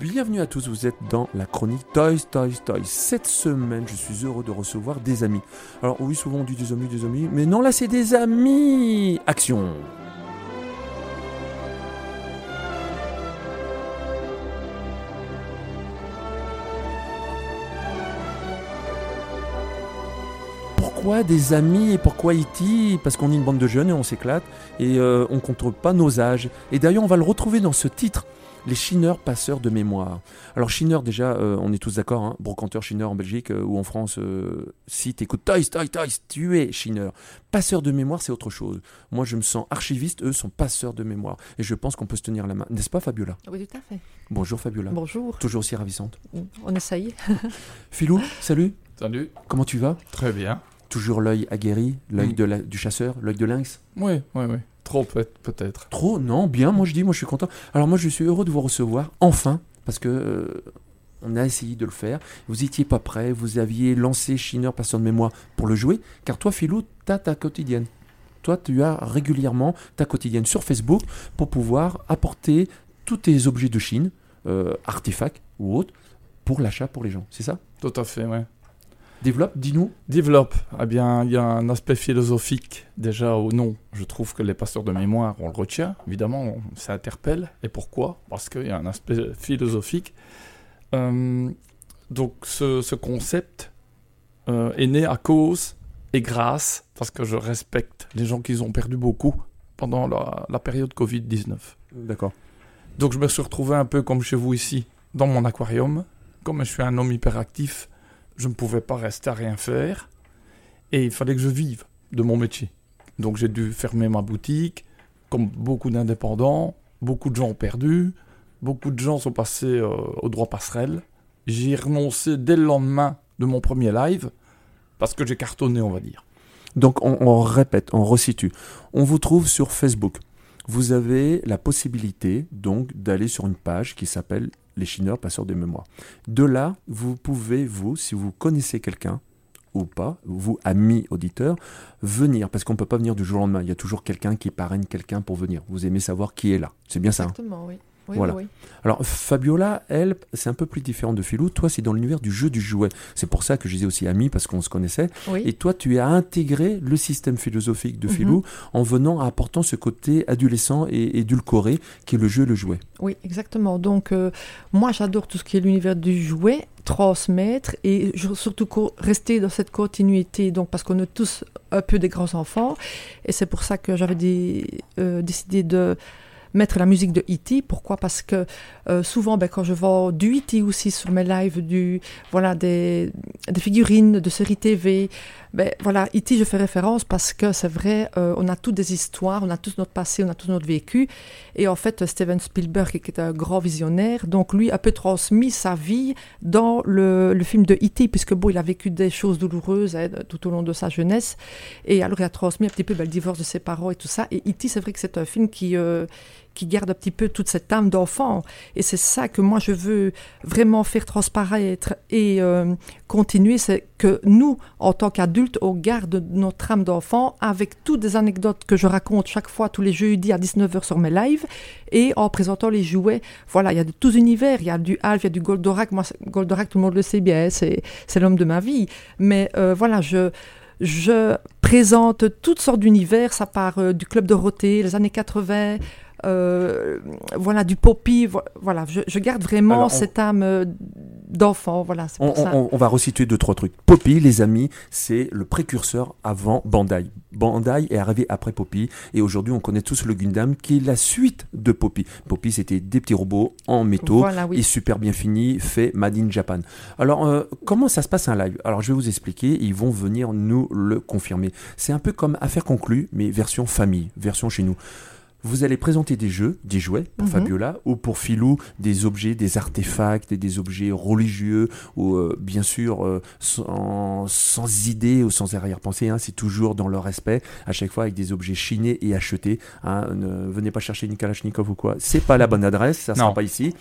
Bienvenue à tous, vous êtes dans la chronique Toys, Toys, Toys. Cette semaine, je suis heureux de recevoir des amis. Alors oui, souvent on dit des amis, des amis, mais non, là c'est des amis Action pourquoi des amis et pourquoi E.T. Parce qu'on est une bande de jeunes et on s'éclate et euh, on ne compte pas nos âges. Et d'ailleurs, on va le retrouver dans ce titre les chineurs passeurs de mémoire. Alors chineur déjà, euh, on est tous d'accord, hein, brocanteur chineur en Belgique euh, ou en France, euh, si tu écoutes Toys, Toys, Toys, tu es chineur. Passeur de mémoire, c'est autre chose. Moi, je me sens archiviste, eux sont passeurs de mémoire. Et je pense qu'on peut se tenir la main. N'est-ce pas, Fabiola? Oui, tout à fait. Bonjour, Fabiola. Bonjour. Toujours aussi ravissante. On essaye. Philou, salut. Salut. Comment tu vas? Très bien. Toujours l'œil aguerri, l'œil mm. du chasseur, l'œil de lynx Oui, oui, oui. Trop peut-être. Trop Non, bien, moi je dis, moi je suis content. Alors moi je suis heureux de vous recevoir, enfin, parce que euh, on a essayé de le faire. Vous n'étiez pas prêt, vous aviez lancé Shinner Passion de mémoire pour le jouer, car toi Philou, tu as ta quotidienne. Toi, tu as régulièrement ta quotidienne sur Facebook pour pouvoir apporter tous tes objets de Chine, euh, artefacts ou autres, pour l'achat pour les gens. C'est ça? Tout à fait, ouais. Développe, dis-nous. Développe. Eh bien, il y a un aspect philosophique déjà au nom. Je trouve que les pasteurs de mémoire, on le retient, évidemment, ça interpelle. Et pourquoi? Parce qu'il y a un aspect philosophique. Euh, donc, ce, concept euh, est né à cause et grâce, parce que je respecte les gens qui ont perdu beaucoup pendant la, la période Covid-19. D'accord. Donc, je me suis retrouvé un peu comme chez vous ici, dans mon aquarium. Comme je suis un homme hyperactif, je ne pouvais pas rester à rien faire et il fallait que je vive de mon métier. Donc j'ai dû fermer ma boutique, comme beaucoup d'indépendants, beaucoup de gens ont perdu, beaucoup de gens sont passés euh, au droit passerelle. J'ai renoncé dès le lendemain de mon premier live parce que j'ai cartonné, on va dire. Donc on, on répète, on resitue. On vous trouve sur Facebook. Vous avez la possibilité donc d'aller sur une page qui s'appelle les chineurs passeurs de mémoire. De là, vous pouvez, vous, si vous connaissez quelqu'un, ou pas, vous, amis auditeurs, venir, parce qu'on ne peut pas venir du jour au lendemain. Il y a toujours quelqu'un qui parraine quelqu'un pour venir. Vous aimez savoir qui est là. C'est bien ça. Hein? Exactement, oui voilà. Alors Fabiola, elle, c'est un peu plus différent de Philou. Toi, c'est dans l'univers du jeu du jouet. C'est pour ça que je disais aussi ami parce qu'on se connaissait. Et toi, tu as intégré le système philosophique de Philou mhm. en venant à apportant ce côté adolescent et édulcoré qui est le jeu le jouet. Oui, exactement. Donc euh, moi, j'adore tout ce qui est l'univers du jouet transmettre et surtout rester dans cette continuité donc parce qu'on est tous un peu des grands enfants et c'est pour ça que j'avais euh, décidé de mettre la musique de E.T. Pourquoi? Parce que euh, souvent, ben, quand je vois du E.T. aussi sur mes lives, du, voilà, des, des figurines de séries TV, ben, voilà, E.T. je fais référence parce que c'est vrai, euh, on a toutes des histoires, on a tous notre passé, on a tous notre vécu. Et en fait, Steven Spielberg, qui est un grand visionnaire, donc lui a peu transmis sa vie dans le, le film de E.T., puisque bon, il a vécu des choses douloureuses hein, tout au long de sa jeunesse. Et alors, il a transmis un petit peu ben, le divorce de ses parents et tout ça. Et E.T., c'est vrai que c'est un film qui, euh, qui garde un petit peu toute cette âme d'enfant. Et c'est ça que moi, je veux vraiment faire transparaître et euh, continuer, c'est que nous, en tant qu'adultes, on garde notre âme d'enfant avec toutes des anecdotes que je raconte chaque fois, tous les jeudis à 19h sur mes lives, et en présentant les jouets. Voilà, il y a de tous univers, il y a du Alf, il y a du Goldorak. Moi, Goldorak, tout le monde le sait bien, c'est l'homme de ma vie. Mais euh, voilà, je je présente toutes sortes d'univers, ça part euh, du Club Dorothée, les années 80, euh, voilà, du poppy. Voilà, je, garde vraiment cette âme euh, d'enfant. Voilà, on, on, va resituer deux, trois trucs. Poppy, les amis, c'est le précurseur avant Bandai. Bandai est arrivé après Poppy. Et aujourd'hui, on connaît tous le Gundam qui est la suite de Poppy. Poppy, c'était des petits robots en métaux et super bien finis, fait Made in Japan. Alors, euh, comment ça se passe un live? Alors, je vais vous expliquer. Ils vont venir nous le confirmer. C'est un peu comme affaire conclue, mais version famille, version chez nous. Vous allez présenter des jeux, des jouets pour mhm. Fabiola, ou pour Philou, des objets, des artefacts, des objets religieux, ou euh, bien sûr euh, sans, sans, idée ou sans arrière-pensée, hein, c'est toujours dans le respect, à chaque fois avec des objets chinés et achetés. Hein, ne venez pas chercher une Kalachnikov ou quoi, c'est pas la bonne adresse, ça sera pas ici.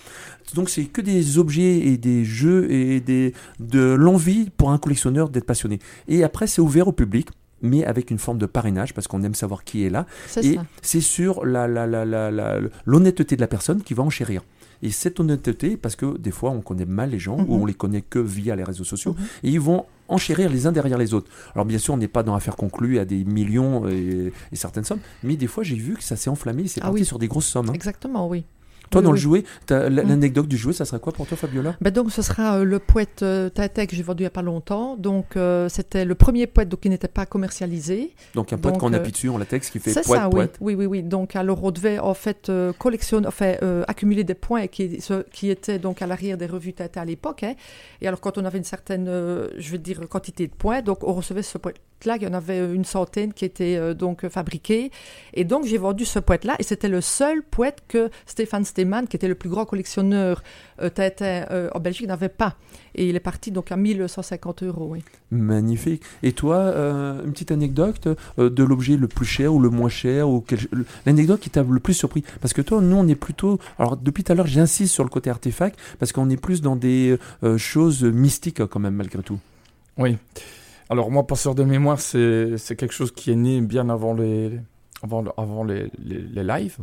Donc c'est que des objets et des jeux et des, de l'envie pour un collectionneur d'être passionné. Et après c'est ouvert au public mais avec une forme de parrainage parce qu'on aime savoir qui est là. et c'est sur l'honnêteté la, la, de la personne qui va enchérir. Et cette honnêteté, parce que des fois on connaît mal les gens, ou Mhm. on les connaît que via les réseaux sociaux, Mhm. et ils vont enchérir les uns derrière les autres. Alors bien sûr, on n'est pas dans affaires conclues à des millions et, et certaines sommes, mais des fois j'ai vu que ça s'est enflammé, c'est Ah parti oui. sur des grosses sommes. hein. Exactement, oui. Toi, Oui, dans oui. le jouet, l'anecdote du jouet, ça serait quoi pour toi, Fabiola? Ben donc, ce sera euh, le poète euh, Tata que j'ai vendu il n'y a pas longtemps. Donc, euh, c'était le premier poète donc, qui n'était pas commercialisé. Donc un poète qu'on euh, appuie dessus en latex qui fait poète, ça, oui. poète. oui. Oui, oui, Donc, alors, on devait en fait collectionner, enfin, accumuler des points qui, ce- qui étaient donc à l'arrière des revues Tata à l'époque. hein. Et alors, quand on avait une certaine, je veux dire, quantité de points, donc on recevait ce poète-là. Il y en avait une centaine qui étaient euh, donc fabriqués. Et donc, j'ai vendu ce poète-là. Et c'était le seul poète que Stéphane Steeman, qui était le plus grand collectionneur euh, euh, en Belgique, n'avait pas. Et il est parti donc à 1150 euros. Oui. Magnifique. Et toi, euh, une petite anecdote euh, de l'objet le plus cher ou le moins cher ou quel- l'anecdote qui t'a le plus surpris? Parce que toi, nous, on est plutôt. Alors depuis tout à l'heure, j'insiste sur le côté artefact parce qu'on est plus dans des euh, choses mystiques quand même malgré tout. Oui. Alors moi, passeur de mémoire, c'est quelque chose qui est né bien avant les, avant, le- avant les, les, lives.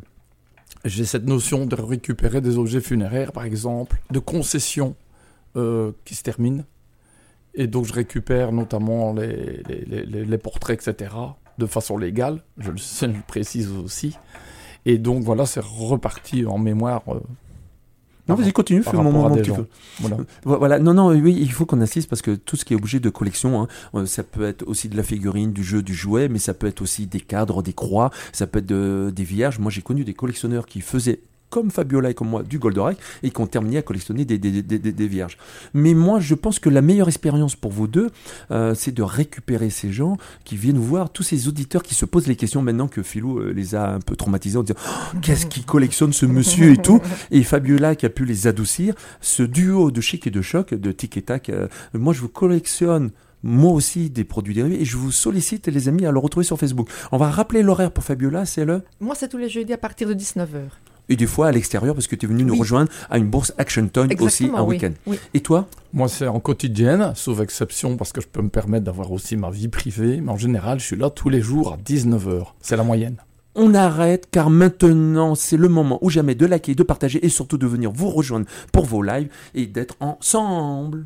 J'ai cette notion de récupérer des objets funéraires, par exemple, de concessions euh, qui se terminent. Et donc je récupère notamment les, les, portraits, etc., de façon légale, je le, je le précise aussi. Et donc voilà, c'est reparti en mémoire. euh, Non, vas-y, continue, fais mon moment peu. Voilà. Vo- Voilà, non, non, oui, il faut qu'on insiste parce que tout ce qui est objet de collection, hein, euh, ça peut être aussi de la figurine, du jeu, du jouet, mais ça peut être aussi des cadres, des croix, ça peut être de- des vierges. Moi, j'ai connu des collectionneurs qui faisaient comme Fabiola et comme moi du Goldorak et qui ont terminé à collectionner des, des, vierges. Mais moi, je pense que la meilleure expérience pour vous deux, euh, c'est de récupérer ces gens qui viennent voir, tous ces auditeurs qui se posent les questions maintenant que Philou euh, les a un peu traumatisés en disant Oh, qu'est-ce qui collectionne ce monsieur et tout et Fabiola qui a pu les adoucir. Ce duo de chic et de choc, de tic et tac, euh, moi je vous collectionne moi aussi des produits dérivés et je vous sollicite les amis à le retrouver sur Facebook. On va rappeler l'horaire pour Fabiola, c'est le Moi, c'est tous les jeudis à partir de 19h. Et des fois à l'extérieur parce que tu es venu nous Oui. rejoindre à une bourse Action Town aussi Exactement, un oui. week-end. Oui. Et toi? Moi, c'est en quotidienne, sauf exception, parce que je peux me permettre d'avoir aussi ma vie privée. Mais en général, je suis là tous les jours à 19h. C'est la moyenne. On arrête car maintenant c'est le moment ou jamais de liker, de partager et surtout de venir vous rejoindre pour vos lives et d'être ensemble.